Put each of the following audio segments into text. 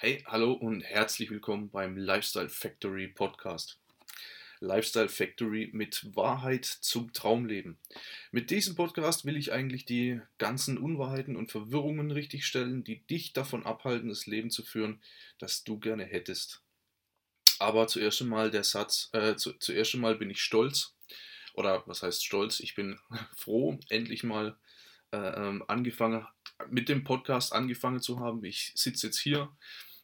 Hey, hallo und herzlich willkommen beim Lifestyle Factory Podcast. Lifestyle Factory mit Wahrheit zum Traumleben. Mit diesem Podcast will ich eigentlich die ganzen Unwahrheiten und Verwirrungen richtigstellen, die dich davon abhalten, das Leben zu führen, das du gerne hättest. Aber zuerst einmal der Satz, äh, zu, zuerst einmal bin ich stolz, oder was heißt stolz? Ich bin froh, endlich mal äh, ähm, angefangen, mit dem Podcast angefangen zu haben. Ich sitze jetzt hier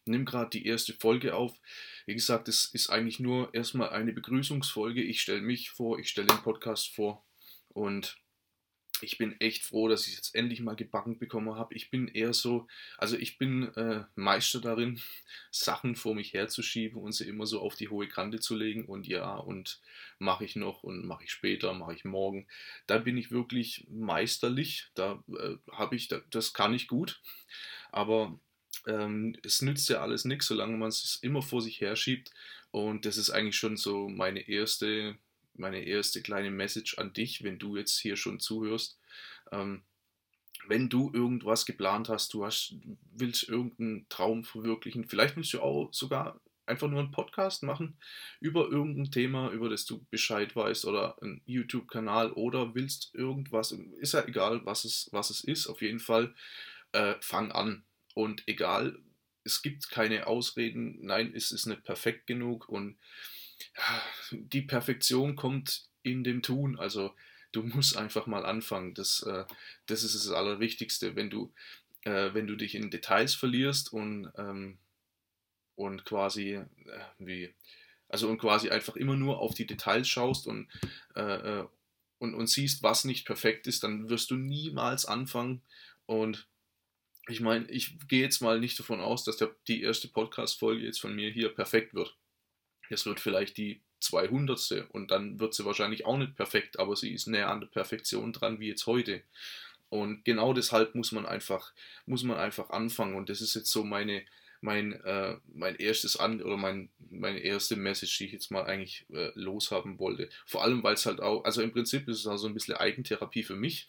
nehme gerade die erste Folge auf. Wie gesagt, es ist eigentlich nur erstmal eine Begrüßungsfolge. Ich stelle mich vor, ich stelle den Podcast vor und ich bin echt froh, dass ich es jetzt endlich mal gebacken bekommen habe. Ich bin eher so, also ich bin äh, Meister darin, Sachen vor mich herzuschieben und sie immer so auf die hohe Kante zu legen und ja, und mache ich noch und mache ich später, mache ich morgen. Da bin ich wirklich meisterlich, da äh, habe ich, das kann ich gut, aber ähm, es nützt ja alles nichts, solange man es immer vor sich herschiebt. Und das ist eigentlich schon so meine erste, meine erste kleine Message an dich, wenn du jetzt hier schon zuhörst. Ähm, wenn du irgendwas geplant hast, du hast, willst irgendeinen Traum verwirklichen, vielleicht willst du auch sogar einfach nur einen Podcast machen über irgendein Thema, über das du Bescheid weißt oder einen YouTube-Kanal oder willst irgendwas, ist ja egal, was es, was es ist, auf jeden Fall äh, fang an. Und egal, es gibt keine Ausreden, nein, es ist nicht perfekt genug und die Perfektion kommt in dem Tun. Also du musst einfach mal anfangen. Das, äh, das ist das Allerwichtigste, wenn du, äh, wenn du dich in Details verlierst und, ähm, und quasi äh, wie, also und quasi einfach immer nur auf die Details schaust und, äh, äh, und, und siehst, was nicht perfekt ist, dann wirst du niemals anfangen und ich meine, ich gehe jetzt mal nicht davon aus, dass der, die erste Podcast-Folge jetzt von mir hier perfekt wird. Es wird vielleicht die 200. und dann wird sie wahrscheinlich auch nicht perfekt, aber sie ist näher an der Perfektion dran wie jetzt heute. Und genau deshalb muss man einfach, muss man einfach anfangen. Und das ist jetzt so meine, mein, äh, mein erstes An oder mein, meine erste Message, die ich jetzt mal eigentlich äh, loshaben wollte. Vor allem, weil es halt auch, also im Prinzip ist es auch so ein bisschen Eigentherapie für mich,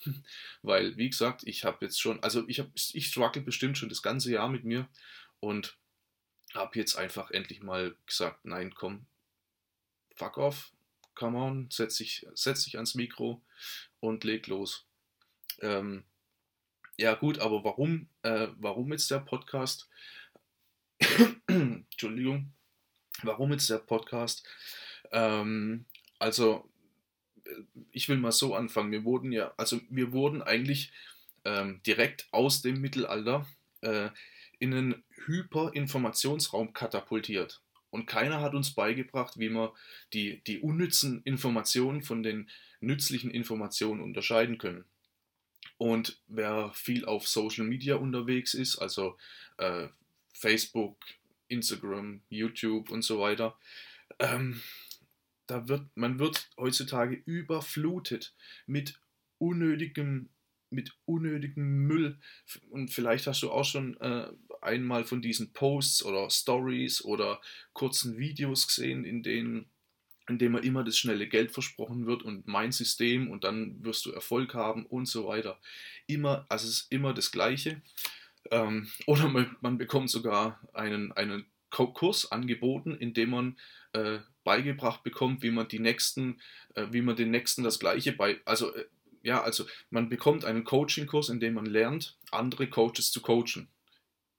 weil, wie gesagt, ich habe jetzt schon, also ich habe, ich struggle bestimmt schon das ganze Jahr mit mir und habe jetzt einfach endlich mal gesagt, nein, komm, fuck off, come on, setz dich, setz dich ans Mikro und leg los. Ähm, ja gut, aber warum, äh, warum jetzt der Podcast? Warum jetzt der Podcast? Ähm, also, äh, ich will mal so anfangen. Wir wurden ja, also wir wurden eigentlich ähm, direkt aus dem Mittelalter äh, in einen Hyperinformationsraum katapultiert. Und keiner hat uns beigebracht, wie man die, die unnützen Informationen von den nützlichen Informationen unterscheiden können. Und wer viel auf Social Media unterwegs ist, also äh, Facebook, Instagram, YouTube und so weiter. Ähm, da wird, man wird heutzutage überflutet mit unnötigem, mit unnötigem Müll. Und vielleicht hast du auch schon äh, einmal von diesen Posts oder Stories oder kurzen Videos gesehen, in denen in dem immer das schnelle Geld versprochen wird und mein System und dann wirst du Erfolg haben und so weiter. Immer, also es ist immer das Gleiche. Ähm, oder man, bekommt sogar einen, einen Kurs angeboten, in dem man äh, beigebracht bekommt, wie man die nächsten, äh, wie man den nächsten das gleiche bei, also äh, ja, also man bekommt einen Coaching-Kurs, in dem man lernt, andere Coaches zu coachen.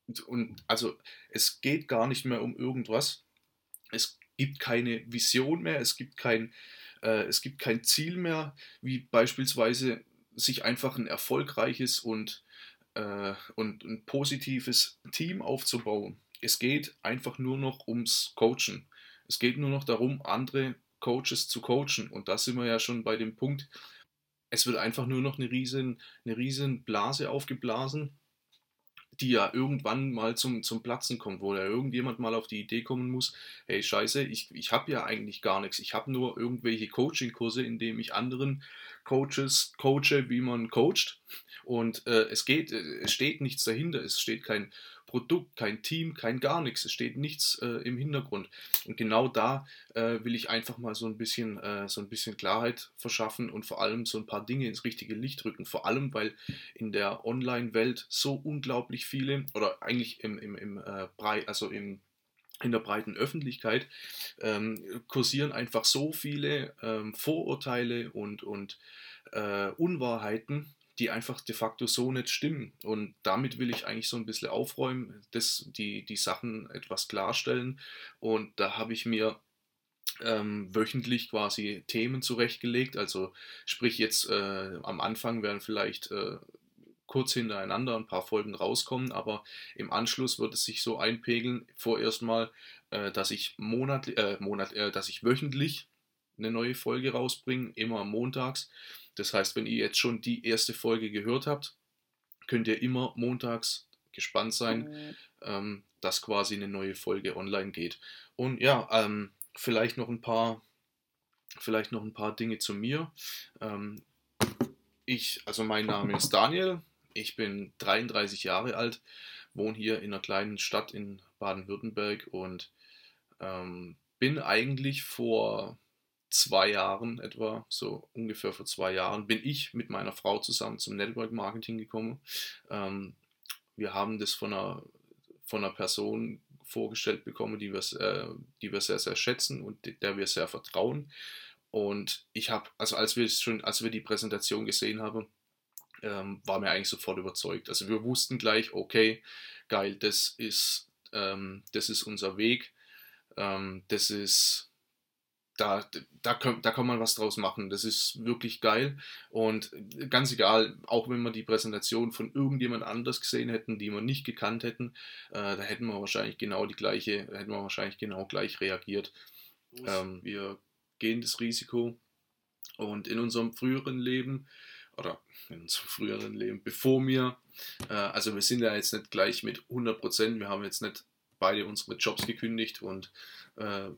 Und, und also es geht gar nicht mehr um irgendwas. Es gibt keine Vision mehr, es gibt kein, äh, es gibt kein Ziel mehr, wie beispielsweise sich einfach ein erfolgreiches und äh, und ein positives Team aufzubauen. Es geht einfach nur noch ums Coachen. Es geht nur noch darum, andere Coaches zu coachen. Und da sind wir ja schon bei dem Punkt, es wird einfach nur noch eine riesen, eine riesen Blase aufgeblasen, die ja irgendwann mal zum, zum Platzen kommt, wo ja irgendjemand mal auf die Idee kommen muss, hey scheiße, ich, ich habe ja eigentlich gar nichts. Ich habe nur irgendwelche Coaching-Kurse, in denen ich anderen Coaches coache, wie man coacht. Und äh, es geht, äh, es steht nichts dahinter, es steht kein Produkt, kein Team, kein gar nichts. Es steht nichts äh, im Hintergrund. Und genau da äh, will ich einfach mal so ein bisschen, äh, so ein bisschen Klarheit verschaffen und vor allem so ein paar Dinge ins richtige Licht rücken. Vor allem, weil in der Online-Welt so unglaublich viele oder eigentlich im, im, im äh, Brei, also im in der breiten Öffentlichkeit ähm, kursieren einfach so viele ähm, Vorurteile und, und äh, Unwahrheiten, die einfach de facto so nicht stimmen. Und damit will ich eigentlich so ein bisschen aufräumen, das, die, die Sachen etwas klarstellen. Und da habe ich mir ähm, wöchentlich quasi Themen zurechtgelegt. Also sprich jetzt äh, am Anfang werden vielleicht äh, kurz hintereinander ein paar Folgen rauskommen, aber im Anschluss wird es sich so einpegeln, vorerst mal, äh, dass ich monatlich, äh, Monat, äh, dass ich wöchentlich eine neue Folge rausbringe, immer montags. Das heißt, wenn ihr jetzt schon die erste Folge gehört habt, könnt ihr immer montags gespannt sein, mhm. ähm, dass quasi eine neue Folge online geht. Und ja, ähm, vielleicht noch ein paar, vielleicht noch ein paar Dinge zu mir. Ähm, ich, also mein Name ist Daniel, ich bin 33 Jahre alt, wohne hier in einer kleinen Stadt in Baden-Württemberg und ähm, bin eigentlich vor zwei Jahren etwa, so ungefähr vor zwei Jahren, bin ich mit meiner Frau zusammen zum Network Marketing gekommen. Ähm, wir haben das von einer, von einer Person vorgestellt bekommen, die wir, äh, die wir sehr, sehr schätzen und der wir sehr vertrauen. Und ich habe, also als wir schon, als wir die Präsentation gesehen haben, ähm, war mir eigentlich sofort überzeugt. Also wir wussten gleich, okay, geil, das ist, ähm, das ist unser Weg. Ähm, das ist da, da, kann, da kann man was draus machen. Das ist wirklich geil. Und ganz egal, auch wenn wir die Präsentation von irgendjemand anders gesehen hätten, die wir nicht gekannt hätten, äh, da hätten wir wahrscheinlich genau die gleiche, hätten wir wahrscheinlich genau gleich reagiert. Ähm, wir gehen das Risiko. Und in unserem früheren Leben, oder in unserem früheren Leben, bevor wir, äh, also wir sind ja jetzt nicht gleich mit 100 Prozent, wir haben jetzt nicht beide unsere Jobs gekündigt und äh,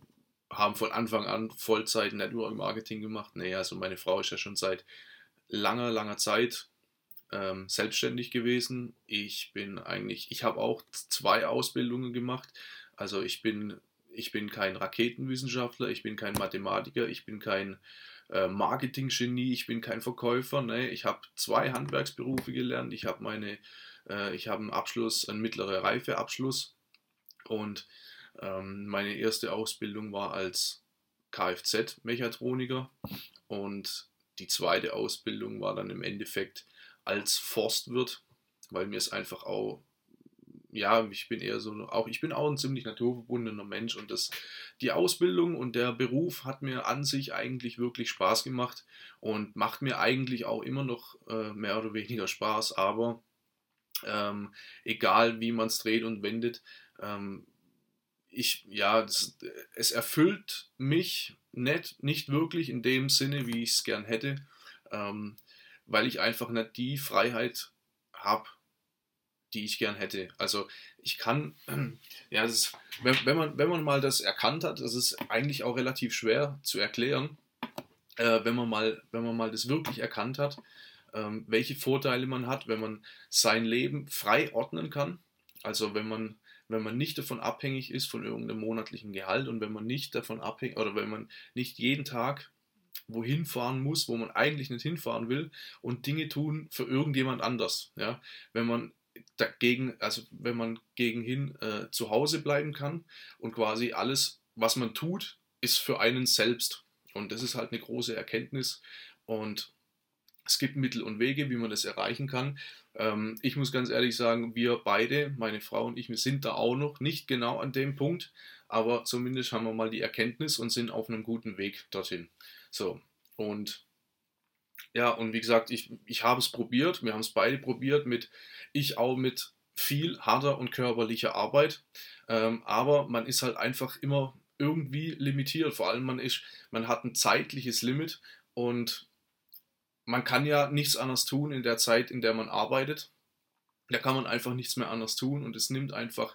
haben von Anfang an Vollzeit Network Marketing gemacht. Nee, also meine Frau ist ja schon seit langer, langer Zeit ähm, selbstständig gewesen. Ich bin eigentlich, ich habe auch zwei Ausbildungen gemacht. Also ich bin, ich bin kein Raketenwissenschaftler, ich bin kein Mathematiker, ich bin kein äh, Marketinggenie, ich bin kein Verkäufer. Nee, ich habe zwei Handwerksberufe gelernt. Ich habe meine, äh, ich habe einen Abschluss, einen mittleren Reifeabschluss und meine erste Ausbildung war als Kfz-Mechatroniker und die zweite Ausbildung war dann im Endeffekt als Forstwirt, weil mir es einfach auch, ja, ich bin eher so, auch ich bin auch ein ziemlich naturverbundener Mensch und das, die Ausbildung und der Beruf hat mir an sich eigentlich wirklich Spaß gemacht und macht mir eigentlich auch immer noch äh, mehr oder weniger Spaß, aber ähm, egal wie man es dreht und wendet, ähm, ich, ja, das, es erfüllt mich nicht, nicht wirklich in dem Sinne, wie ich es gern hätte, ähm, weil ich einfach nicht die Freiheit habe, die ich gern hätte. Also ich kann, ja, ist, wenn, wenn, man, wenn man mal das erkannt hat, das ist eigentlich auch relativ schwer zu erklären, äh, wenn, man mal, wenn man mal das wirklich erkannt hat, ähm, welche Vorteile man hat, wenn man sein Leben frei ordnen kann. Also wenn man wenn man nicht davon abhängig ist von irgendeinem monatlichen Gehalt und wenn man nicht davon abhängig oder wenn man nicht jeden Tag wohin fahren muss, wo man eigentlich nicht hinfahren will und Dinge tun für irgendjemand anders. Ja? Wenn man dagegen, also wenn man gegenhin äh, zu Hause bleiben kann und quasi alles, was man tut, ist für einen selbst. Und das ist halt eine große Erkenntnis. Und es gibt Mittel und Wege, wie man das erreichen kann. Ähm, ich muss ganz ehrlich sagen, wir beide, meine Frau und ich, wir sind da auch noch nicht genau an dem Punkt, aber zumindest haben wir mal die Erkenntnis und sind auf einem guten Weg dorthin. So, und ja, und wie gesagt, ich, ich habe es probiert, wir haben es beide probiert, mit ich auch mit viel harter und körperlicher Arbeit, ähm, aber man ist halt einfach immer irgendwie limitiert. Vor allem man ist, man hat ein zeitliches Limit und man kann ja nichts anderes tun in der Zeit, in der man arbeitet. Da kann man einfach nichts mehr anders tun und es nimmt einfach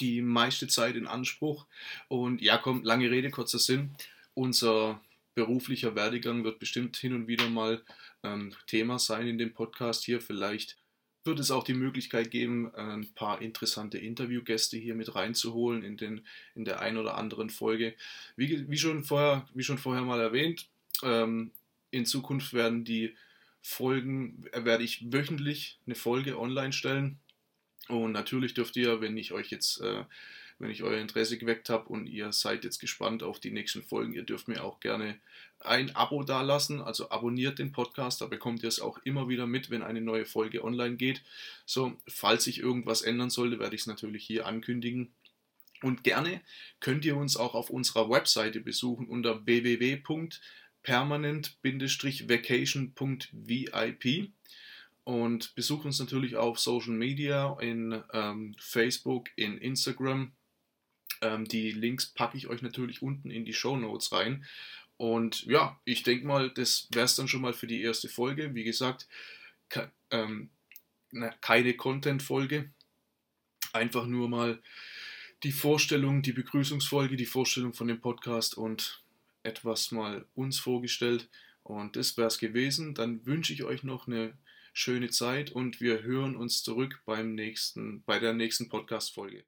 die meiste Zeit in Anspruch. Und ja, komm, lange Rede, kurzer Sinn. Unser beruflicher Werdegang wird bestimmt hin und wieder mal ähm, Thema sein in dem Podcast hier. Vielleicht wird es auch die Möglichkeit geben, ein paar interessante Interviewgäste hier mit reinzuholen in, den, in der ein oder anderen Folge. Wie, wie, schon, vorher, wie schon vorher mal erwähnt, ähm, in Zukunft werden die Folgen, äh, werde ich wöchentlich eine Folge online stellen. Und natürlich dürft ihr, wenn ich euch jetzt, äh, wenn ich euer Interesse geweckt habe und ihr seid jetzt gespannt auf die nächsten Folgen, ihr dürft mir auch gerne ein Abo dalassen. Also abonniert den Podcast, da bekommt ihr es auch immer wieder mit, wenn eine neue Folge online geht. So, falls sich irgendwas ändern sollte, werde ich es natürlich hier ankündigen. Und gerne könnt ihr uns auch auf unserer Webseite besuchen unter www.permanent-vacation.vip und besucht uns natürlich auf Social Media in ähm, Facebook, in Instagram. Ähm, die Links packe ich euch natürlich unten in die Show Notes rein. Und ja, ich denke mal, das wäre es dann schon mal für die erste Folge. Wie gesagt, ke ähm, keine Content-Folge. Einfach nur mal die Vorstellung, die Begrüßungsfolge, die Vorstellung von dem Podcast und etwas mal uns vorgestellt. Und das wäre es gewesen. Dann wünsche ich euch noch eine schöne Zeit und wir hören uns zurück beim nächsten, bei der nächsten Podcast-Folge.